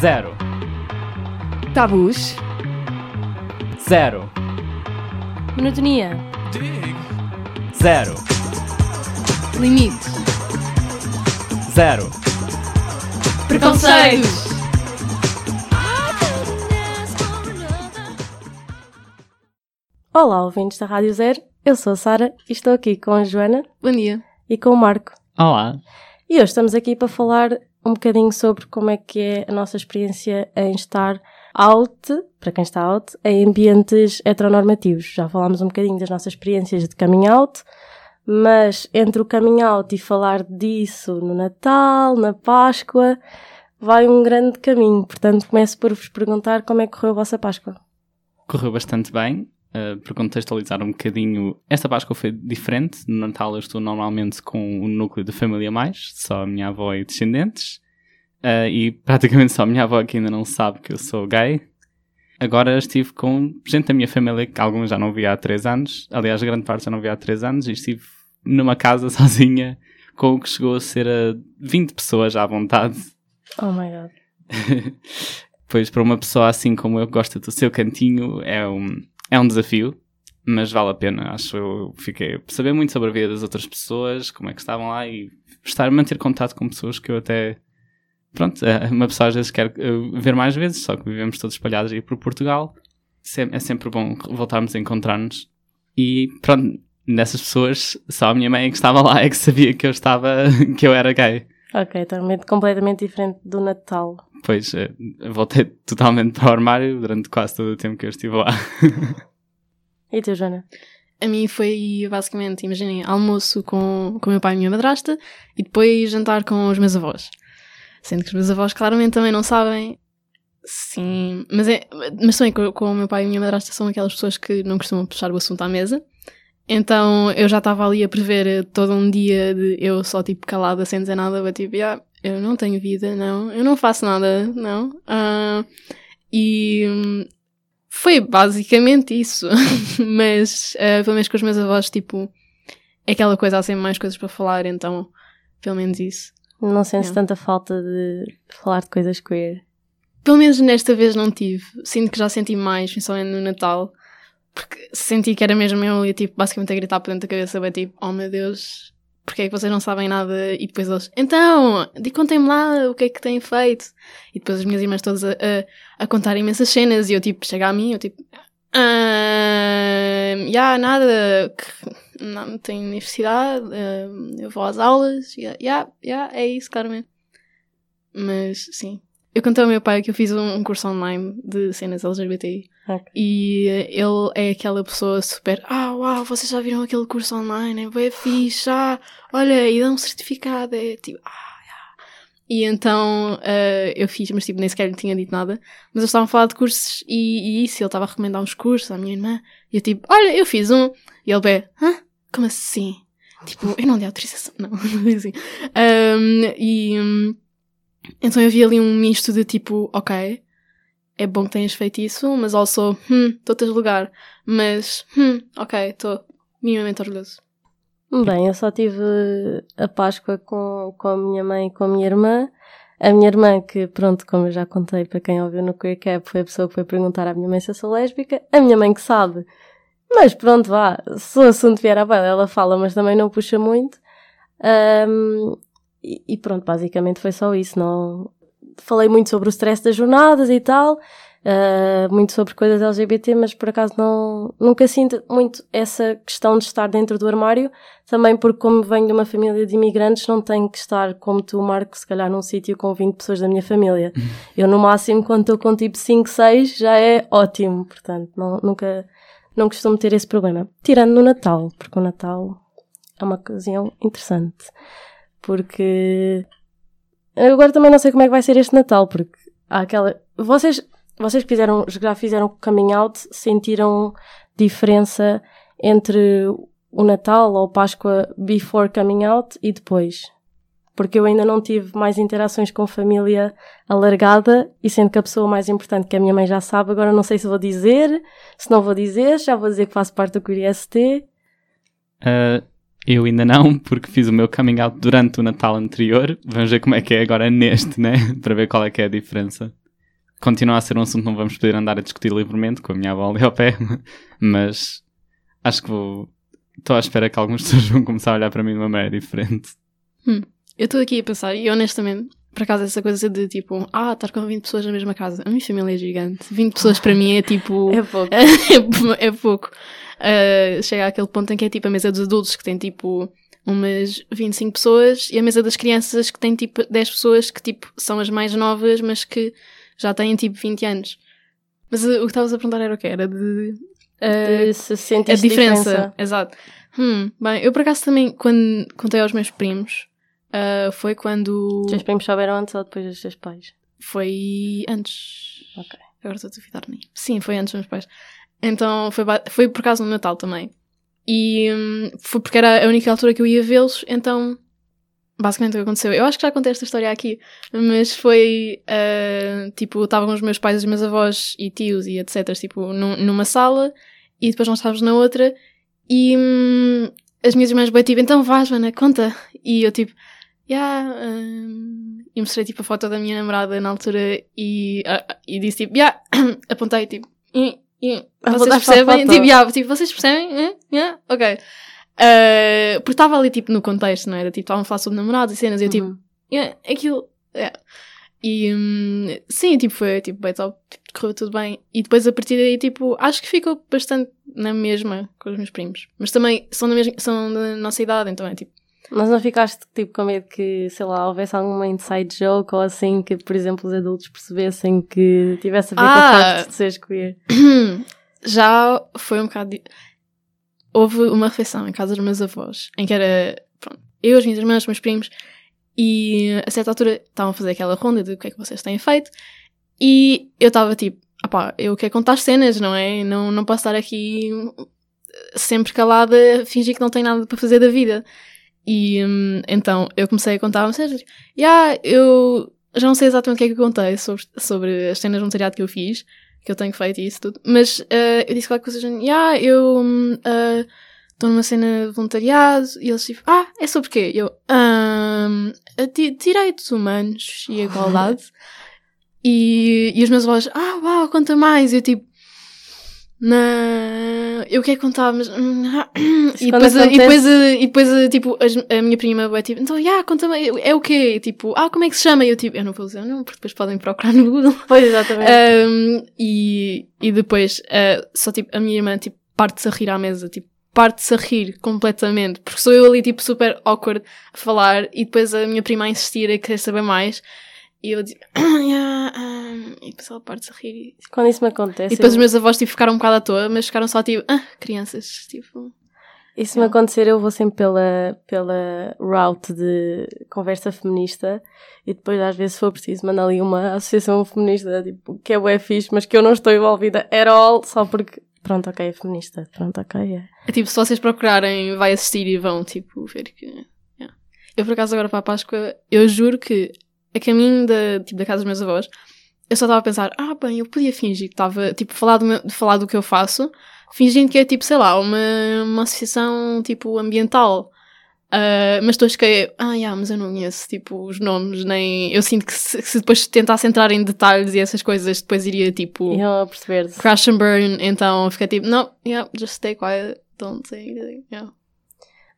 Zero. Tabus. Zero. Monotonia. Zero. Limites. Zero. Preconceitos. Olá, ouvintes da Rádio Zero. Eu sou a Sara e estou aqui com a Joana Bom dia. e com o Marco. Olá. E hoje estamos aqui para falar um bocadinho sobre como é que é a nossa experiência em estar out, para quem está out, em ambientes heteronormativos. Já falámos um bocadinho das nossas experiências de coming out, mas entre o coming out e falar disso no Natal, na Páscoa, vai um grande caminho. Portanto, começo por vos perguntar como é que correu a vossa Páscoa. correu bastante bem. Uh, para contextualizar um bocadinho, esta Páscoa foi diferente. No Natal eu estou normalmente com o núcleo de família mais, só a minha avó e descendentes. Uh, e praticamente só a minha avó que ainda não sabe que eu sou gay. Agora estive com gente da minha família que alguns já não via há 3 anos. Aliás, grande parte já não via há 3 anos. E estive numa casa sozinha com o que chegou a ser a 20 pessoas à vontade. Oh my god. pois para uma pessoa assim como eu que gosta do seu cantinho é um, é um desafio, mas vale a pena. Acho eu fiquei a saber muito sobre a vida das outras pessoas, como é que estavam lá e estar a manter contato com pessoas que eu até pronto, é, uma pessoa às vezes quer uh, ver mais vezes, só que vivemos todos espalhados aí por Portugal. É sempre bom voltarmos a encontrar-nos. E pronto, nessas pessoas, só a minha mãe que estava lá é que sabia que eu estava, que eu era gay. Ok, totalmente, completamente diferente do Natal. Pois, eh, voltei totalmente para o armário durante quase todo o tempo que eu estive lá. E tu, Joana? A mim foi basicamente, imaginem, almoço com com o meu pai e a minha madrasta e depois jantar com os meus avós. Sendo que os meus avós claramente também não sabem. Sim, mas, é, mas também com, com o meu pai e a minha madrasta são aquelas pessoas que não costumam puxar o assunto à mesa. Então eu já estava ali a prever todo um dia de eu só tipo calada sem dizer nada, mas tipo, "Ah, eu não tenho vida, não, eu não faço nada, não. Ah, e hum, foi basicamente isso. Mas, eh, pelo menos com os meus avós, tipo, é aquela coisa, há sempre mais coisas para falar, então, pelo menos isso. Não sentes tanta falta de falar de coisas queer? Pelo menos nesta vez não tive. Sinto que já senti mais, principalmente no Natal, porque senti que era mesmo eu e, tipo, basicamente a gritar por dentro da cabeça, bem, tipo, oh meu Deus, porque é que vocês não sabem nada? E depois eles, então, contem-me lá o que é que têm feito. E depois as minhas irmãs todas a, a, a contar imensas cenas e eu, tipo, chega a mim, eu, tipo, ah, já, nada, que não tenho universidade, eu vou às aulas, já, já, já, é isso, claramente. Mas, sim. Eu contei ao meu pai que eu fiz um, um curso online de cenas LGBTI. Ok. E eh, ele é aquela pessoa super, ah, uau, vocês já viram aquele curso online, é bem fixe, ah, olha, e dá um certificado, é tipo, ah, já. E então eh, eu fiz, mas tipo, nem sequer lhe tinha dito nada. Mas eles estavam a falar de cursos e, e isso, ele estava a recomendar uns cursos à minha irmã. E eu tipo, olha, eu fiz um. E ele bem, hã? Como assim? Tipo, eu não dei autorização, não, não assim. Ahm, e hum, então eu vi ali um misto de tipo, ok, é bom que tenhas feito isso, mas also, hum, estou-te a julgar. Mas, hum, ok, estou minimamente orgulhoso. Bem, eu só tive a Páscoa com, com a minha mãe e com a minha irmã. A minha irmã, que pronto, como eu já contei para quem ouviu no Queer Cap, foi a pessoa que foi perguntar à minha mãe se eu sou lésbica. A minha mãe que sabe. Mas pronto, vá, se o assunto vier à baila, ela fala, mas também não puxa muito. Ahm, e, e pronto, basicamente foi só isso. Não falei muito sobre o stress das jornadas e tal, ah, muito sobre coisas LGBT, mas por acaso não, nunca sinto muito essa questão de estar dentro do armário. Também porque, como venho de uma família de imigrantes, não tenho que estar, como tu, Marco, se calhar num sítio com 20 pessoas da minha família. Eu, no máximo, quando estou com tipo 5, 6, já é ótimo. Portanto, não, nunca, não costumo ter esse problema. Tirando no Natal, porque o Natal é uma ocasião interessante. Porque agora também não sei como é que vai ser este Natal, porque há aquela. Vocês, vocês que fizeram, já fizeram coming out, sentiram diferença entre o Natal ou Páscoa before coming out e depois? Porque eu ainda não tive mais interações com família alargada e sendo que a pessoa mais importante que a minha mãe já sabe, agora não sei se vou dizer, se não vou dizer, já vou dizer que faço parte do Queer ST. Uh, eu ainda não, porque fiz o meu coming out durante o Natal anterior. Vamos ver como é que é agora neste, né? Para ver qual é que é a diferença. continua a ser um assunto que não vamos poder andar a discutir livremente com a minha avó ali ao pé, mas acho que vou. Estou à espera que algumas pessoas vão começar a olhar para mim de uma maneira diferente. Eu estou aqui a pensar, e honestamente, por acaso, essa coisa de tipo, ah, estar com 20 pessoas na mesma casa. A minha família é gigante. 20 pessoas para mim é tipo. É pouco. é pouco. Uh, chega àquele ponto em que é tipo a mesa dos adultos que tem tipo umas 25 pessoas e a mesa das crianças que tem tipo 10 pessoas que tipo são as mais novas, mas que já têm tipo 20 anos. Mas uh, o que estavas a perguntar era o que? Era de. uh, De se sentir a diferença. Exato. Hum, bem, eu por acaso também, quando contei aos meus primos, uh, foi quando. Os teus primos souberam antes ou depois dos teus pais? Foi antes. Ok. Agora estou a duvidar de mim. Sim, foi antes dos meus pais. Então foi, foi por causa do Natal também. E hum, foi porque era a única altura que eu ia vê-los, então basicamente o que aconteceu. Eu acho que já contei esta história aqui, mas foi ah, tipo, estavam os meus pais, os meus avós e tios e etc. Tipo, num- numa sala e depois nós estávamos na outra e hum, as minhas irmãs bem tipo, então vá, Joana, conta. E eu tipo, yeah, hum, e mostrei tipo a foto da minha namorada na altura e, ah, e disse tipo, yeah, apontei tipo, "Ih, ih, vocês percebem? Tipo, yeah, tipo, vocês percebem? Eh? Yeah? Ok. Ah, porque estava ali tipo no contexto, não era? Tipo, estavam a falar sobre namorados e cenas e eu tipo, Uhum. yeah, aquilo. yeah. E hum, sim, tipo, foi tipo, bem top, tipo, correu tudo bem. E depois a partir daí, tipo, acho que ficou bastante na mesma com os meus primos. Mas também são da, mesma, são da nossa idade, então é tipo. Mas não ficaste tipo com medo que, sei lá, houvesse alguma inside joke ou assim que, por exemplo, os adultos percebessem que tivesse a ver com Ah! o facto de seres queer? Já foi um bocado. di- Houve uma refeição em casa dos meus avós, em que era, pronto, eu, as minhas irmãs, os meus primos, e a certa altura estavam a fazer aquela ronda de o que é que vocês têm feito, e eu estava tipo, opá, eu quero contar cenas, não é? Não, não posso estar aqui sempre calada, a fingir que não tenho nada para fazer da vida. E hum, então eu comecei a contar série. Yeah, eu já não sei exatamente o que é que eu contei sobre, sobre as cenas de voluntariado que eu fiz, que eu tenho feito e isso tudo, mas eh, eu disse qualquer coisa, assim, yeah, eu estou numa cena de voluntariado e eles tipo, ah, é sobre quê? Eu, "Ahm, a di- direitos humanos e igualdade. e, e os meus avós, ah, uau, conta mais. E eu tipo, não, eu quero contar, mas. hum, e, quando depois, e, acontece- depois, e depois, tipo, as- a minha prima vai tipo, então, yeah, conta-me, é o quê? Tipo, ah, como é que se chama? E eu tipo, eu não vou dizer, não, porque depois podem procurar no Google. Pois, exatamente. Um, e, e depois, uh, só tipo, a minha irmã, tipo, parte-se a rir à mesa, tipo, parte-se a rir completamente, porque sou eu ali, tipo, super awkward a falar, e depois a minha prima a insistir a querer saber mais, e eu digo, ah, yeah, um, e depois ela parte-se a rir, e, Quando isso me acontece, e depois os eu- meus avós, tipo, ficaram um bocado à toa, mas ficaram só, tipo, ah, crianças, tipo, isso me acontecer, eu vou sempre pela, pela route de conversa feminista e depois, às vezes, se for preciso, mandar ali uma associação feminista, tipo, que é o fixe, mas que eu não estou envolvida at all, só porque, pronto, ok, é feminista, pronto, ok, é. É tipo, se vocês procurarem, vai assistir e vão, tipo, ver que. yeah. Eu, por acaso, agora para a Páscoa, eu juro que a caminho da, tipo, da casa dos meus avós, eu só estava a pensar, ah, bem, eu podia fingir que estava, tipo, falar do, meu, falar do que eu faço, fingindo que é, tipo, sei lá, uma, uma associação, tipo, ambiental. Ah, mas depois fiquei, ah, yeah, mas eu não conheço, tipo, os nomes, nem. Eu sinto que se, que se depois tentasse entrar em detalhes e essas coisas, depois iria, tipo eu perceber crash and burn, então fica tipo, no, yeah, just stay quiet, don't say anything, yeah.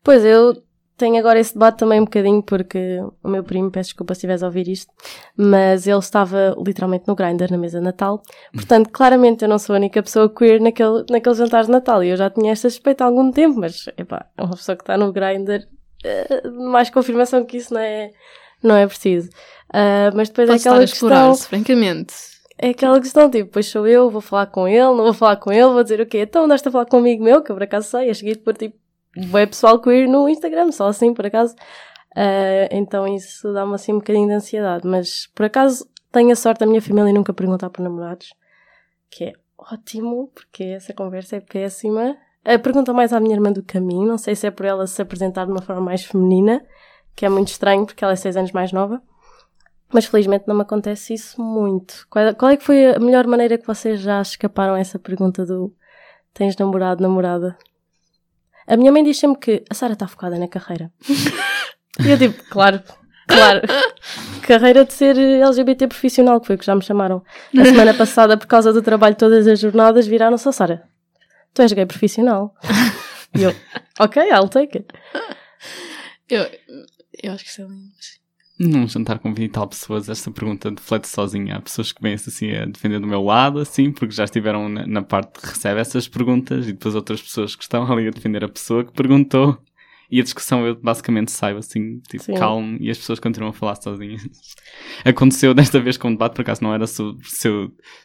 Pois, eu tenho agora esse debate também um bocadinho porque o meu primo, peço desculpa se estiveres a ouvir isto, mas ele estava literalmente no Grindr na mesa de Natal. Portanto, claramente eu não sou a única pessoa queer naquele, naquele jantar de Natal e eu já tinha esta suspeita há algum tempo, mas epá, é uma pessoa que está no Grindr, eh, mais confirmação que isso não é, não é preciso. Ah, mas depois Pode é aquela estar a questão, francamente. é aquela questão, tipo, depois sou eu, vou falar com ele, não vou falar com ele, vou dizer o quê? Então andaste a falar com um amigo meu, que eu por acaso sei, a seguir por tipo, é pessoal queer no Instagram, só assim, por acaso. Ah, então isso dá-me assim um bocadinho de ansiedade, mas por acaso tenho a sorte da minha família nunca perguntar por namorados, que é ótimo, porque essa conversa é péssima. Ah, pergunta mais à minha irmã do caminho, não sei se é por ela se apresentar de uma forma mais feminina, que é muito estranho porque ela é seis anos mais nova. Mas felizmente não me acontece isso muito. Qual, qual é que foi a melhor maneira que vocês já escaparam a essa pergunta do tens namorado, namorada? A minha mãe diz sempre que a Sara está focada na carreira. e eu tipo, claro, Claro. Carreira de ser LGBT profissional, que foi o que já me chamaram. A semana passada, por causa do trabalho todas as jornadas, viraram-se a Sara. Tu és gay profissional. E eu, ok, I'll take it. Eu, eu acho que isso é lindo. Num jantar com 20 e tal pessoas, esta pergunta deflete sozinha. Há pessoas que vêm assim a defender do meu lado, assim, porque já estiveram na, na parte que recebe essas perguntas, e depois outras pessoas que estão ali a defender a pessoa que perguntou. E a discussão eu basicamente saio assim, tipo, Sim. calmo, e as pessoas continuam a falar sozinhas. Aconteceu desta vez com o debate, por acaso não era se eu,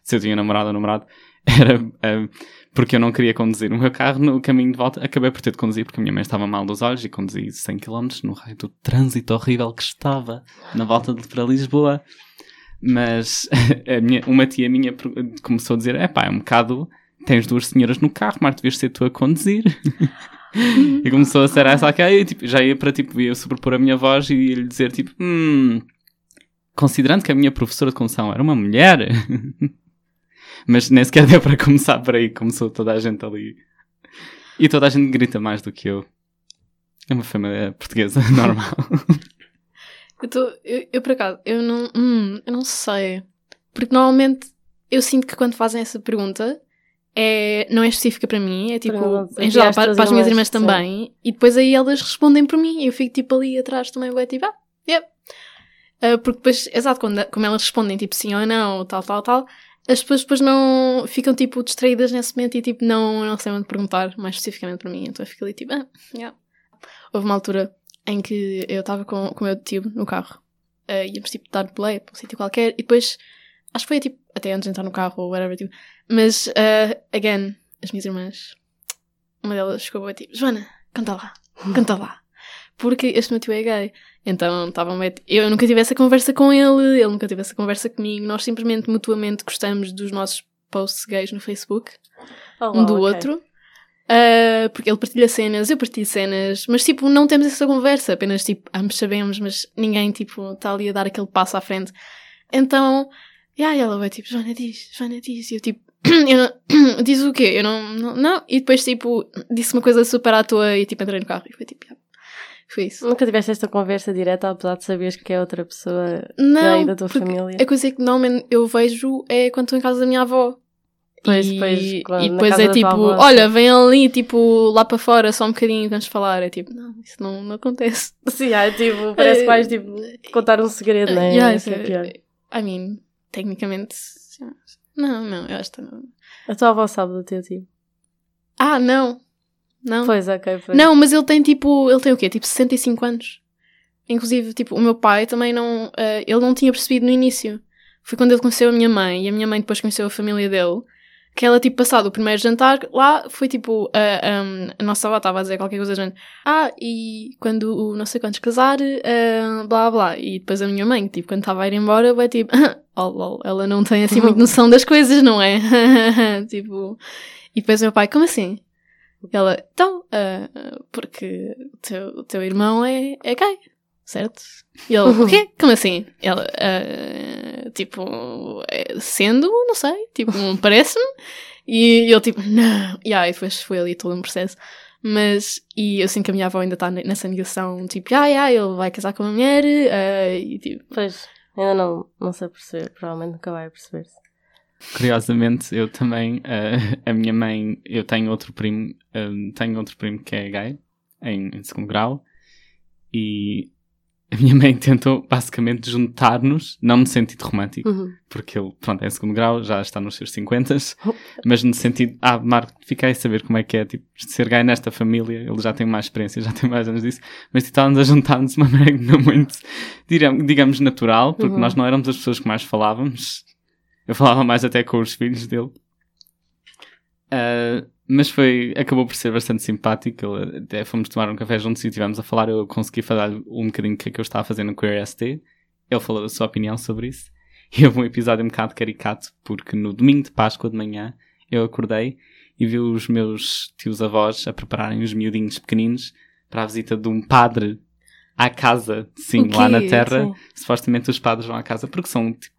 se eu tinha namorado ou namorado, era eh, porque eu não queria conduzir o meu carro no caminho de volta. Acabei por ter de conduzir porque a minha mãe estava mal dos olhos e conduzi 100 km no raio do trânsito horrível que estava na volta de, para Lisboa. Mas minha, uma tia minha começou a dizer: é pá, é um bocado. Tens duas senhoras no carro, Marta, devias ser tu a conduzir. e começou a ser essa aqui, aí, tipo, já ia para tipo, ia sobrepor a minha voz e ia lhe dizer tipo, hum, considerando que a minha professora de condução era uma mulher, mas nem sequer deu para começar por aí, começou toda a gente ali. E toda a gente grita mais do que eu. É uma família portuguesa normal. Eu, tô, eu, eu, por acaso, eu não, hum, eu não sei. Porque normalmente eu sinto que quando fazem essa pergunta é, não é específica para mim, é tipo, em geral, para, para as minhas irmãs, sim. também. E depois aí elas respondem por mim e eu fico tipo ali atrás também, bué, tipo, ah, yep. Ah, porque depois, exato, quando, como elas respondem tipo sim ou não, tal, tal, tal, as pessoas depois não ficam tipo distraídas nesse momento e tipo não, não sei onde perguntar mais especificamente para mim. Então eu fico ali tipo, ah, yeah. Houve uma altura em que eu estava com, com o meu tio no carro. Uh, íamos tipo dar play para um sítio qualquer e depois acho que foi tipo até antes de entrar no carro ou whatever tipo. Mas uh, again, as minhas irmãs, uma delas chegou e tipo, Joana, canta lá, canta lá. Porque este meu tio é gay. Então estava meio. Eu nunca tive essa conversa com ele, ele nunca teve essa conversa comigo. Nós simplesmente mutuamente gostamos dos nossos posts gays no Facebook Oh, um do ok. outro. Ah, porque ele partilha cenas, eu partilho cenas, mas tipo, não temos essa conversa, apenas tipo, ambos sabemos, mas ninguém tipo está ali a dar aquele passo à frente. Então, e aí ela vai tipo, Joana diz, Joana diz, e eu tipo, eu não, diz o quê? Eu não, não, não, e depois tipo, disse uma coisa super à toa e tipo, entrei no carro e foi tipo, "Ah." Foi isso. Nunca tiveste esta conversa direta, apesar de saberes que é outra pessoa Não, da tua família. a coisa que normalmente eu vejo é quando estou em casa da minha avó. Pois, e, pois, quando- e depois é tipo, avó, olha, vem ali, tipo, lá para fora, só um bocadinho, vamos falar. É tipo, não, isso não, não acontece. Sim, é, tipo, parece mais tipo contar um segredo, não é? Yeah, Isso é isso pior. I mean, tecnicamente, não, não, eu acho que não. A tua avó sabe do teu tio. Ah, não, não. Pois, ok, pois. Não, mas ele tem tipo, ele tem o quê? Tipo 65 anos. Inclusive, tipo, o meu pai também não, eh, ele não tinha percebido no início. Foi quando ele conheceu a minha mãe e a minha mãe depois conheceu a família dele. Que ela, tipo, passado o primeiro jantar, lá foi tipo, a, a, a nossa avó estava a dizer qualquer coisa género. Ah, e quando o não sei quantos casar, eh, blá blá. E depois a minha mãe, tipo, quando estava a ir embora, vai tipo, oh, lol, ela não tem assim muito noção das coisas, não é? tipo, e depois o meu pai, como assim? Ela, então, ah, porque o teu, o teu irmão é, é gay, certo? E ele, o quê? Como assim? Ela, ah, tipo, é, sendo, não sei, tipo, parece-me. E ele, tipo, não. E aí, depois foi ali todo um processo. Mas, e eu sinto que a minha avó ainda está nessa negação, tipo, ah, ah, ele vai casar com uma mulher, ah, e tipo, Pois, ainda não, não sei perceber, provavelmente nunca vai perceber-se. Curiosamente, eu também, eh, a minha mãe, eu tenho outro primo, eh, tenho outro primo que é gay, em, em segundo grau, e a minha mãe tentou basicamente juntar-nos, não no sentido romântico, Uhum. porque ele, pronto, é em segundo grau, já está nos seus 50, mas no sentido, ah, Marco, fiquei a saber como é que é, tipo, ser gay nesta família, ele já tem mais experiência, já tem mais anos disso, mas tipo, estávamos a juntar-nos de uma maneira não muito, digamos, digamos natural, porque Uhum. nós não éramos as pessoas que mais falávamos, eu falava mais até com os filhos dele. Ah, mas foi, acabou por ser bastante simpático. Ele, até fomos tomar um café juntos e estivemos a falar. Eu consegui falar um bocadinho o que é que eu estava a fazer no Queer ST. Ele falou da sua opinião sobre isso. E houve um episódio um bocado caricato, porque no domingo de Páscoa de manhã eu acordei e vi os meus tios-avós a prepararem os miudinhos pequeninos para a visita de um padre à casa, sim, lá na terra. Sim. Supostamente os padres vão à casa porque são tipo,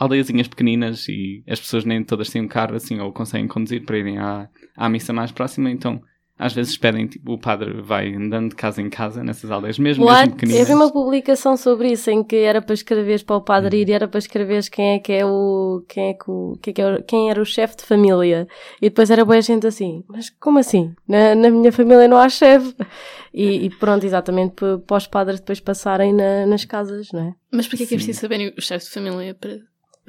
aldeiazinhas pequeninas e as pessoas nem todas têm um carro assim ou conseguem conduzir para irem à, à missa mais próxima, então às vezes pedem, tipo, o padre vai andando de casa em casa nessas aldeias, mesmo, What? mesmo Eu pequeninas. vi uma publicação sobre isso em que era para escreveres para o padre Uhum. ir e era para escreveres quem é que é o quem é que o quem, é que é o- quem era o chefe de família e depois era boa gente assim mas como assim na, na minha família não há chefe e, e pronto exatamente para, os padres depois passarem na- nas casas não é Mas porquê que é Sim. preciso saberem o chefe de família para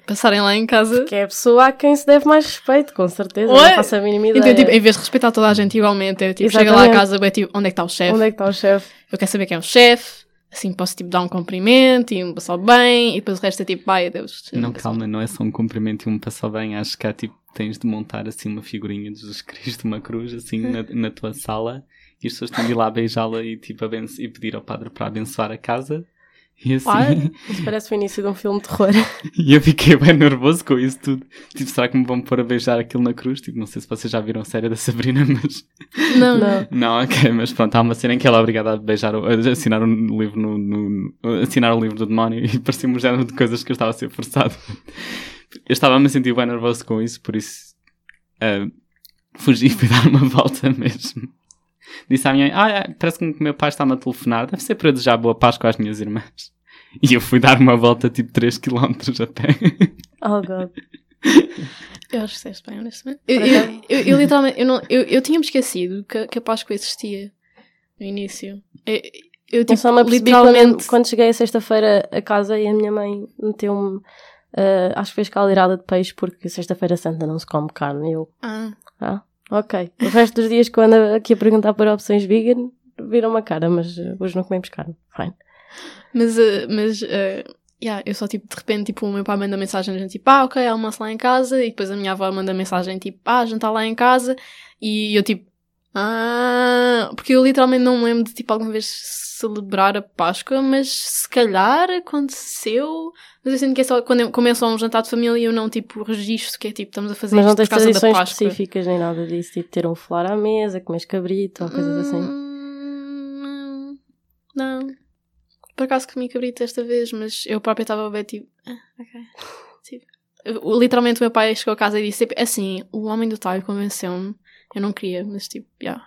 passarem lá em casa? que é a pessoa a quem se deve mais respeito com certeza Ué? não faço a mínima Então, ideia tipo, em vez de respeitar toda a gente igualmente, eu tipo, chega lá a casa, é tipo, onde é que está o chefe? onde é que está o chefe Eu quero saber quem é o chefe, assim posso tipo dar um cumprimento e um passar bem, e depois o resto é tipo, pai, adeus. Não, calma, não é só um cumprimento e um passar bem. Acho que há tipo, tens de montar assim uma figurinha de Jesus Cristo, uma cruz, assim, na, na tua sala, e as pessoas têm de ir lá beijá-la e, tipo, abenço- e pedir ao padre para abençoar a casa. E assim, isso parece o início de um filme de terror e eu fiquei bem nervoso com isso tudo. Tipo, será que me vão pôr a beijar aquilo na cruz? Tipo, não sei se vocês já viram a série da Sabrina, mas. Não, não Não, ok, mas pronto, há uma cena em que ela é obrigada a beijar, o- a assinar um livro no, no- assinar o livro do demónio e parecia-me um género de coisas que eu estava a ser forçado. Eu estava a me sentir bem nervoso com isso, por isso ah, fugi e fui dar uma volta mesmo. Disse à minha mãe, ah, é, parece que o meu pai está-me a telefonar, deve ser para eu desejar boa Páscoa às minhas irmãs. E eu fui dar uma volta tipo 3km a pé. oh god Eu acho que disseste bem, honestamente. Eu, eu, eu, eu literalmente, eu, não, eu, eu tinha-me esquecido que, que a Páscoa existia no início. Eu, eu Eu tipo, só me apercebi quando, literalmente. quando cheguei a sexta-feira a casa e a minha mãe meteu-me, ah, acho que fez caldeirada de peixe porque sexta-feira santa não se come carne. Eu, Ah, ah, ok. O resto dos dias que eu ando aqui a perguntar por opções vegan, viram uma cara, mas ah, hoje não comemos carne. Fine. mas, uh, mas uh, yeah, eu só tipo, de repente, tipo, o meu pai manda mensagem, tipo, ah, ok, almoço lá em casa, e depois a minha avó manda mensagem, tipo, ah, jantar lá em casa, e eu tipo, ah, porque eu literalmente não me lembro de tipo alguma vez celebrar a Páscoa, mas se calhar aconteceu. Mas eu sinto que é só quando eu começo a um jantar de família eu não tipo registro que é tipo estamos a fazer Mas não tens por causa da tradições Páscoa. específicas nem nada disso, tipo ter um flor à mesa, comer cabrito ou coisas assim. Hum, Não. Não. Por acaso comi cabrito esta vez, mas eu própria estava a ver tipo. Ah, ok. Literalmente o meu pai chegou a casa e disse tipo, assim, o homem do talho convenceu-me. Eu não queria, mas tipo, já.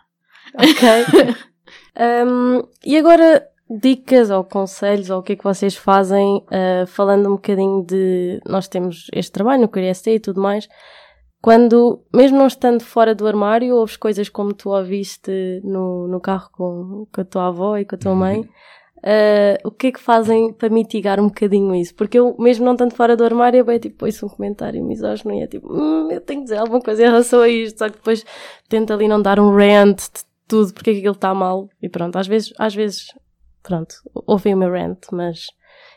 Ok. Um, e agora, dicas ou conselhos ou o que é que vocês fazem, uh, falando um bocadinho de. Nós temos este trabalho no QRST e tudo mais. Quando, mesmo não estando fora do armário, ouves coisas como tu ouviste no, no carro com, com a tua avó e com a tua mãe, uh, o que é que fazem para mitigar um bocadinho isso? Porque eu, mesmo não estando fora do armário, eu bem, tipo, ouço um comentário misógino e é tipo, hum, eu tenho que dizer alguma coisa em relação a isto, só que depois tento ali não dar um rant de tudo, porque é que aquilo está mal, e pronto, às vezes, às vezes, pronto, ouvem o meu rant, mas,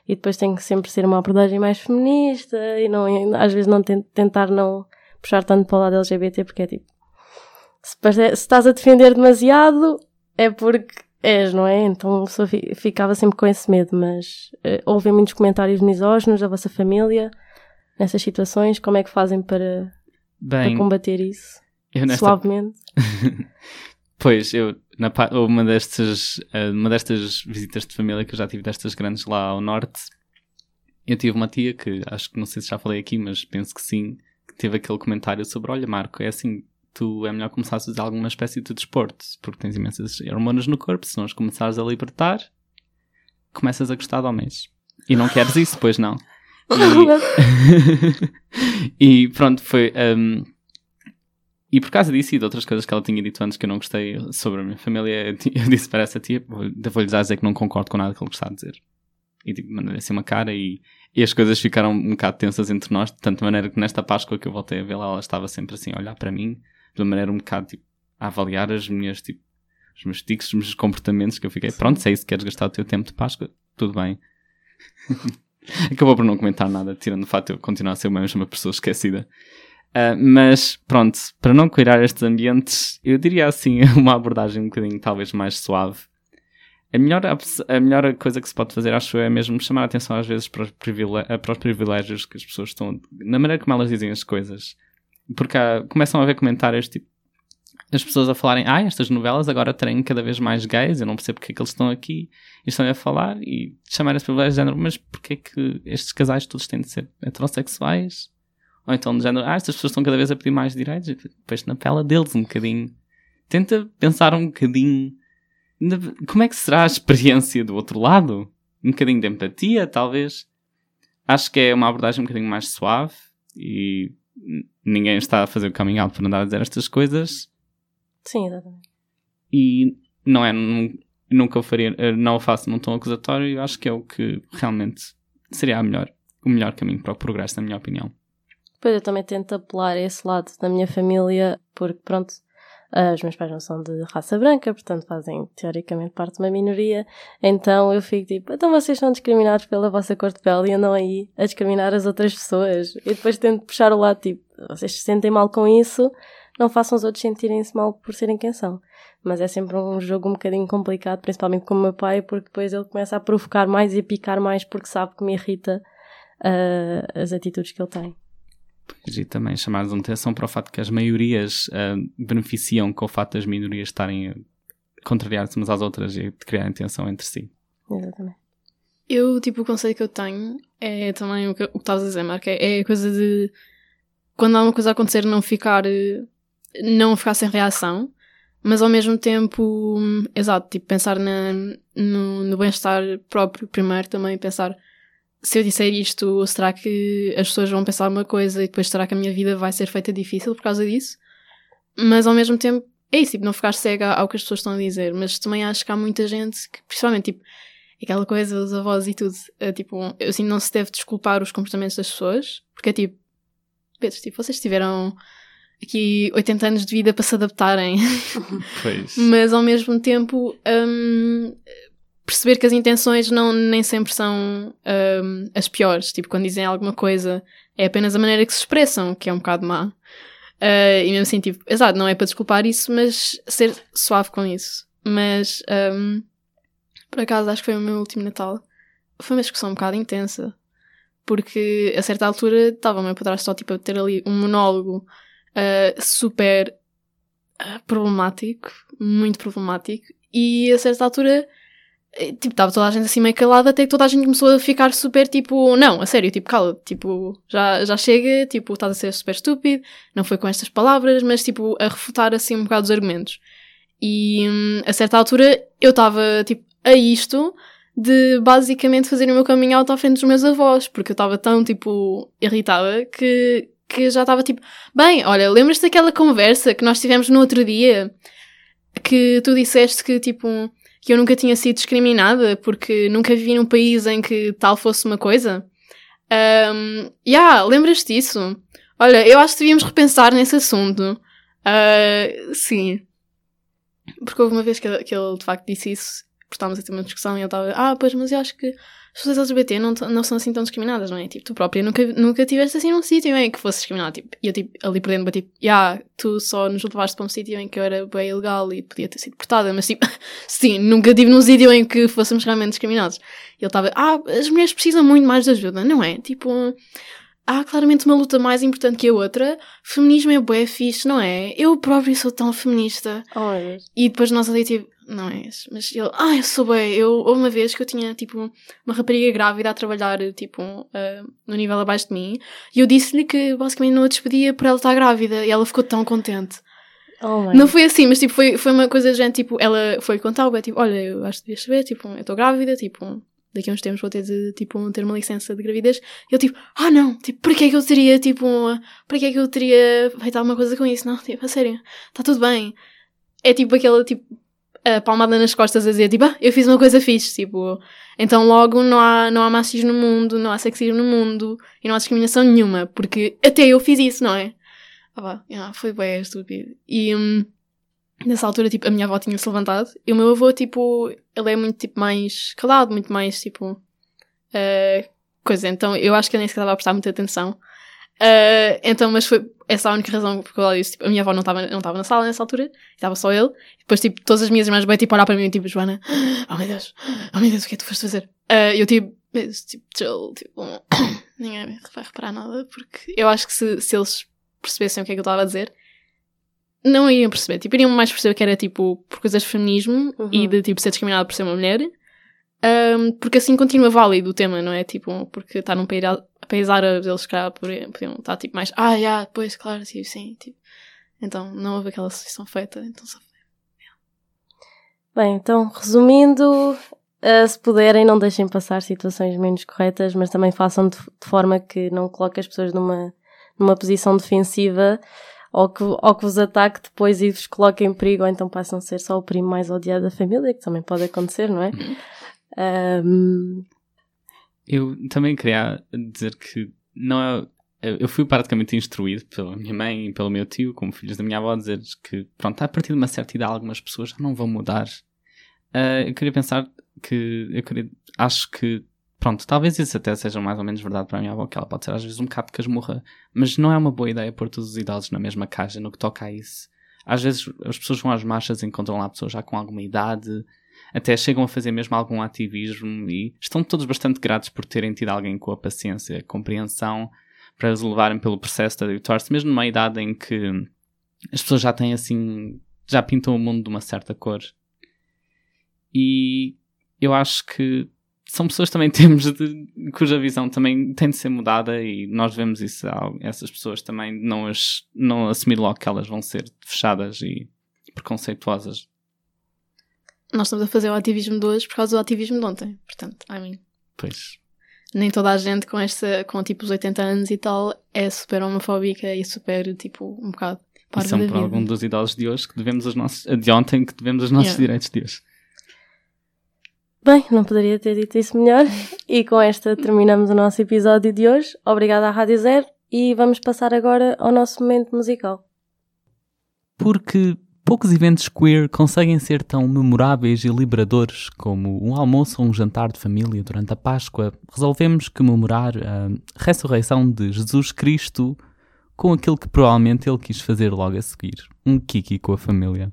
e depois tem que sempre ser uma abordagem mais feminista, e não, e às vezes não ten- tentar não puxar tanto para o lado LGBT, porque é tipo, se, se estás a defender demasiado, é porque és, não é? Então a pessoa fi- ficava sempre com esse medo, mas eh, ouvem muitos comentários misóginos da vossa família, nessas situações, como é que fazem para, para Bem, combater isso? nesta Suavemente? Pois, eu, na, uma, destas, eh, uma destas visitas de família que eu já tive destas grandes lá ao norte, eu tive uma tia que, acho que não sei se já falei aqui, mas penso que sim, que teve aquele comentário sobre, olha Marco, é assim, tu é melhor começares a fazer alguma espécie de desporto, porque tens imensas hormonas no corpo, se não as começares a libertar, começas a gostar de homens. E não queres isso, pois não. E, e pronto, foi... hum, e por causa disso e de outras coisas que ela tinha dito antes que eu não gostei sobre a minha família, eu disse para essa tia, vou- vou-lhe dizer que não concordo com nada que ele está a dizer. E tipo, mandei assim uma cara e, e as coisas ficaram um bocado tensas entre nós, de tanta maneira que nesta Páscoa que eu voltei a vê-la, ela estava sempre assim a olhar para mim, de uma maneira um bocado tipo, a avaliar as minhas, tipo, os meus tics, os meus comportamentos, que eu fiquei, pronto, se é queres gastar o teu tempo de Páscoa, tudo bem. Acabou por não comentar nada, tirando o fato de eu continuar a ser uma mesma pessoa esquecida. Uh, mas pronto, para não cuidar estes ambientes, eu diria assim uma abordagem um bocadinho talvez mais suave. A melhor, a melhor coisa que se pode fazer, acho eu, é mesmo chamar a atenção às vezes para os, para os privilégios que as pessoas estão. na maneira como elas dizem as coisas. Porque há- começam a haver comentários tipo. As pessoas a falarem, ah, estas novelas agora têm cada vez mais gays, eu não percebo porque é que eles estão aqui e estão a falar e chamar esse privilégio de género, mas porque é que estes casais todos têm de ser heterossexuais? Ou então, de género, ah, estas pessoas estão cada vez a pedir mais direitos, depois na pela deles um bocadinho. tenta pensar um bocadinho como é que será a experiência do outro lado. Um bocadinho de empatia, talvez. Acho que é uma abordagem um bocadinho mais suave e ninguém está a fazer o coming out por andar a dizer estas coisas Sim, exatamente. e não é, nun- nunca o faria, eh, não o faço num tom acusatório e acho que é o que realmente seria a melhor, o melhor caminho para o progresso, na minha opinião. Depois eu também tento apelar a esse lado da minha família, porque pronto, ah, os meus pais não são de raça branca, portanto fazem teoricamente parte de uma minoria, então eu fico tipo, então vocês são discriminados pela vossa cor de pele e andam aí a discriminar as outras pessoas. E depois tento puxar o lado tipo, vocês se sentem mal com isso, não façam os outros sentirem-se mal por serem quem são. Mas é sempre um jogo um bocadinho complicado, principalmente com o meu pai, porque depois ele começa a provocar mais e a picar mais porque sabe que me irrita ah, as atitudes que ele tem. E também chamar a atenção para o facto que as maiorias ah, beneficiam com o facto das minorias estarem a contrariar-se umas às outras e de criarem tensão entre si. Exatamente. Eu, tipo, o conceito que eu tenho é também o que, o que estavas a dizer, Marco, é, é a coisa de quando há uma coisa a acontecer não ficar não ficar sem reação, mas ao mesmo tempo, hum, exato, tipo, pensar na, no, no bem-estar próprio primeiro também, pensar se eu disser isto, será que as pessoas vão pensar uma coisa e depois será que a minha vida vai ser feita difícil por causa disso? Mas ao mesmo tempo, é isso, tipo, não ficar cega ao que as pessoas estão a dizer, mas também acho que há muita gente que, principalmente, tipo, aquela coisa dos avós e tudo, é, tipo, eu assim, não se deve desculpar os comportamentos das pessoas, porque é tipo, Pedro, tipo, vocês tiveram aqui 80 anos de vida para se adaptarem, mas ao mesmo tempo hum, perceber que as intenções não nem sempre são hum, as piores, tipo, quando dizem alguma coisa é apenas a maneira que se expressam, que é um bocado má. Uh, e mesmo assim, tipo, exato, não é para desculpar isso, mas ser suave com isso. Mas, hum, por acaso, acho que foi o meu último Natal. Foi uma discussão um bocado intensa. Porque, a certa altura, estava o meu padrasto só, tipo, a ter ali um monólogo uh, super uh, problemático. Muito problemático. E, a certa altura, tipo, estava toda a gente assim meio calada, até que toda a gente começou a ficar super, tipo, não, a sério, tipo, cala tipo, já, já chega, tipo, estás a ser super estúpido, não foi com estas palavras, mas, tipo, a refutar, assim, um bocado os argumentos. E, hum, a certa altura, eu estava, tipo, a isto de basicamente fazer o meu caminho out à frente dos meus avós, porque eu estava tão, tipo, irritada que, que já estava tipo, bem, olha, lembras-te daquela conversa que nós tivemos no outro dia que tu disseste que, tipo, que eu nunca tinha sido discriminada porque nunca vivi num país em que tal fosse uma coisa? Um, yeah, lembras-te disso? Olha, eu acho que devíamos repensar nesse assunto. Uh, sim. Porque houve uma vez que que ele de facto disse isso porque estávamos a ter uma discussão e ele estava, ah, pois, mas eu acho que as pessoas LGBT não, não são assim tão discriminadas, não é? Tipo, tu própria nunca, nunca tiveste assim num sítio em que fosse discriminado. Tipo, e eu, tipo, ali por dentro, tipo, yeah, tu só nos levaste para um sítio em que eu era bem ilegal e podia ter sido portada, mas tipo, sim, nunca estive num sítio em que fôssemos realmente discriminados. E ele estava, ah, as mulheres precisam muito mais de ajuda, não é? Tipo, há claramente uma luta mais importante que a outra. Feminismo é bué fixe, não é? Eu próprio sou tão feminista. Oh, Deus. E depois nós ali, tipo, não é esse, mas ele, ah, eu sou bem. Eu, houve uma vez que eu tinha, tipo, uma rapariga grávida a trabalhar, tipo, ah, no nível abaixo de mim, e eu disse-lhe que basicamente não a despedia por ela estar grávida, e ela ficou tão contente. Oh, Não foi assim, mas tipo, foi, foi uma coisa, gente, tipo, ela foi contar, o tipo, olha, eu acho que devias saber, tipo, eu estou grávida, tipo, daqui a uns tempos vou ter de, tipo, ter uma licença de gravidez. E eu, tipo, ah, não, tipo, porquê é que eu teria, tipo, porquê é que eu teria feito alguma coisa com isso? Não, tipo, a sério, está tudo bem. É tipo aquela, tipo, a palmada nas costas a dizer, tipo, ah, eu fiz uma coisa fixe, tipo, então logo não há, não há machismo no mundo, não há sexismo no mundo, e não há discriminação nenhuma, porque até eu fiz isso, não é? Ah, foi bem estúpido. E hum, nessa altura, tipo, a minha avó tinha-se levantado e o meu avô, tipo, ele é muito, tipo, mais calado, muito mais, tipo, eh, coisa. Então eu acho que ele nem sequer estava a prestar muita atenção. Eh, então, mas foi essa a única razão por qual eu disse, tipo, a minha avó não estava não estava na sala nessa altura, estava só ele. E depois, tipo, todas as minhas irmãs bem, tipo, olhar para mim e tipo, Joana, oh meu Deus, oh meu Deus, o que é que tu foste fazer? E eu, tipo, tipo, chill, tipo, ninguém vai reparar nada, porque eu acho que se, se eles percebessem o que é que eu estava a dizer, não iriam perceber. Tipo, iriam mais perceber que era, tipo, por coisas de feminismo Uhum. e de, tipo, ser discriminado por ser uma mulher. Ahm, porque assim continua válido o tema, não é? Tipo, porque está num país, país árabe, eles, calhar, podiam estar, tipo, mais, ah, já, pois, claro, sim, sim, tipo. Então, não houve aquela associação feita, então só foi Bem, então, resumindo, uh, se puderem, não deixem passar situações menos corretas, mas também façam de, de forma que não coloquem as pessoas numa, numa posição defensiva ou que, ou que vos ataque depois e vos coloque em perigo, ou então passam a ser só o primo mais odiado da família, que também pode acontecer, não é? Um... Eu também queria dizer que não é. Eu fui praticamente instruído pela minha mãe e pelo meu tio, como filhos da minha avó, a dizer que, pronto, a partir de uma certa idade, algumas pessoas já não vão mudar. Uh, eu queria pensar que. Eu queria, acho que pronto, talvez isso até seja mais ou menos verdade para a minha avó, que ela pode ser às vezes um bocado casmurra, mas não é uma boa ideia pôr todos os idosos na mesma caixa no que toca a isso. Às vezes as pessoas vão às marchas e encontram lá pessoas já com alguma idade, até chegam a fazer mesmo algum ativismo e estão todos bastante gratos por terem tido alguém com a paciência, a compreensão para os levarem pelo processo da editor-se, mesmo numa idade em que as pessoas já têm assim, já pintam o mundo de uma certa cor. E eu acho que são pessoas também temos de, cuja visão também tem de ser mudada e nós vemos isso essas pessoas também não as não assumir logo que elas vão ser fechadas e preconceituosas. Nós estamos a fazer o ativismo de hoje por causa do ativismo de ontem, portanto, I mean. Pois. Nem toda a gente com esta, com tipo os 80 anos e tal, é super homofóbica e super, tipo, um bocado parva são por algum dos idosos de hoje que devemos os nossos, de ontem que devemos os nossos yeah. direitos de hoje. Bem, não poderia ter dito isso melhor. E com esta terminamos o nosso episódio de hoje. Obrigada à Rádio Zero e vamos passar agora ao nosso momento musical. Porque poucos eventos queer conseguem ser tão memoráveis e liberadores como um almoço ou um jantar de família durante a Páscoa, resolvemos comemorar a ressurreição de Jesus Cristo com aquilo que provavelmente ele quis fazer logo a seguir: um kiki com a família.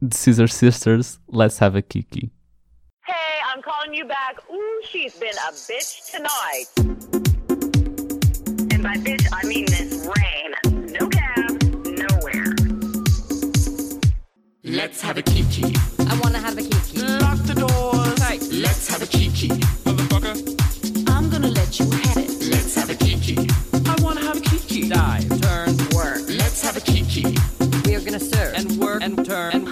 The Scissor Sisters, Let's Have a Kiki. I'm calling you back. Ooh, she's been a bitch tonight. And by bitch, I mean this rain. Let's have a kiki. I wanna have a kiki. Lock the doors. Right. Let's have a kiki. Motherfucker. I'm gonna let you have it. Let's have a kiki. I wanna have a kiki. Dive, turn, work. Let's have a kiki. We are gonna serve and work and turn and